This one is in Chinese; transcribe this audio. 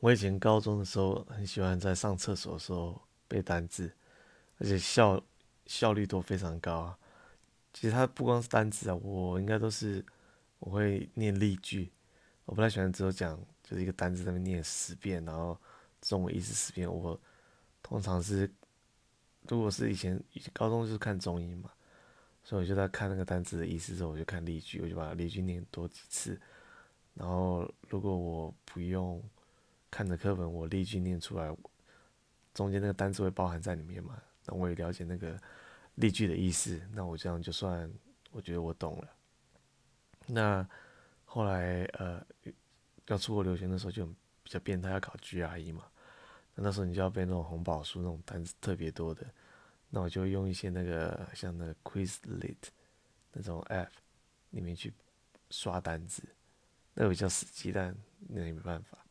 我以前高中的时候很喜欢在上厕所的时候背单字，而且效效率都非常高啊。其实它不光是单字啊，我应该都是我会念例句，我不太喜欢只有讲就是一个单字在那念十遍，然后中文意思十遍。我通常是如果是以前高中就是看中英嘛，所以我就在看那个单字的意思之后，我就看例句，我就把例句念多几次。然后如果我不用。看着课本，我例句念出来，中间那个单词会包含在里面嘛？那我也了解那个例句的意思，那我这样就算我觉得我懂了。那后来呃要出国留学的时候就比较变态，要考 GRE 嘛，那时候你就要背那种红宝书那种单词特别多的，那我就用一些那个像那个 Quizlet 那种 App 里面去刷单词，那个比较死机，但那也没办法。